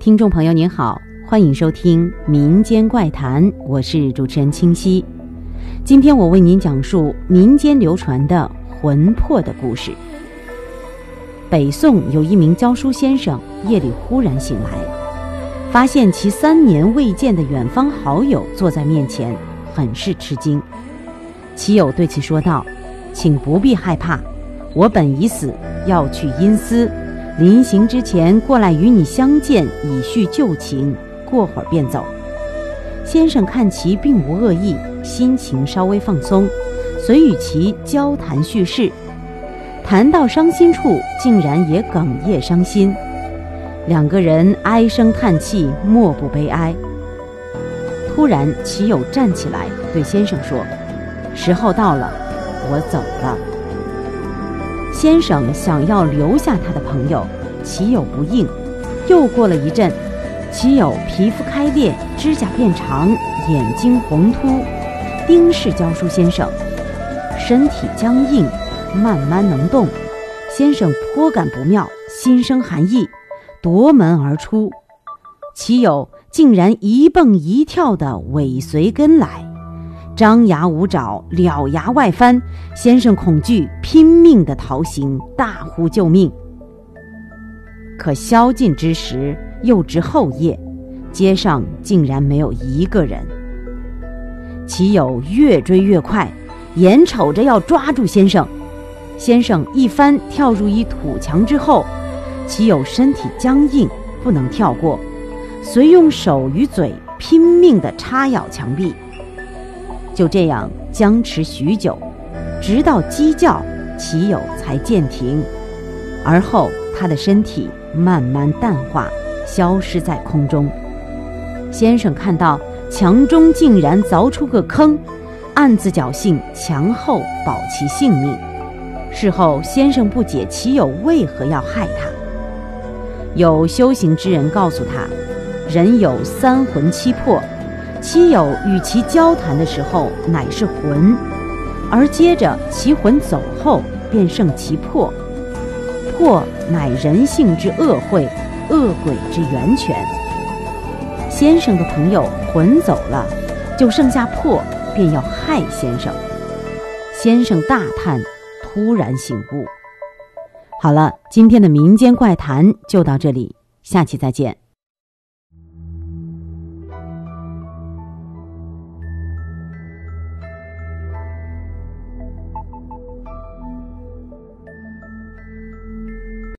听众朋友您好，欢迎收听《民间怪谈》，我是主持人清溪。今天我为您讲述民间流传的魂魄的故事。北宋有一名教书先生，夜里忽然醒来，发现其三年未见的远方好友坐在面前，很是吃惊。其友对其说道：“请不必害怕，我本已死，要去阴司。”临行之前过来与你相见，以叙旧情。过会儿便走。先生看其并无恶意，心情稍微放松，遂与其交谈叙事。谈到伤心处，竟然也哽咽伤心。两个人唉声叹气，莫不悲哀。突然，其友站起来对先生说：“时候到了，我走了。”先生想要留下他的朋友，其友不应。又过了一阵，其友皮肤开裂，指甲变长，眼睛红突，丁氏教书先生，身体僵硬，慢慢能动。先生颇感不妙，心生寒意，夺门而出。其友竟然一蹦一跳地尾随跟来。张牙舞爪，獠牙外翻，先生恐惧，拼命的逃行，大呼救命。可宵禁之时，又值后夜，街上竟然没有一个人。其友越追越快，眼瞅着要抓住先生，先生一翻跳入一土墙之后，其友身体僵硬，不能跳过，遂用手与嘴拼命地插咬墙壁。就这样僵持许久，直到鸡叫，其友才渐停。而后他的身体慢慢淡化，消失在空中。先生看到墙中竟然凿出个坑，暗自侥幸墙后保其性命。事后先生不解其友为何要害他。有修行之人告诉他，人有三魂七魄。妻友与其交谈的时候，乃是魂；而接着其魂走后，便剩其魄。魄乃人性之恶慧，恶鬼之源泉。先生的朋友魂走了，就剩下魄，便要害先生。先生大叹，突然醒悟。好了，今天的民间怪谈就到这里，下期再见。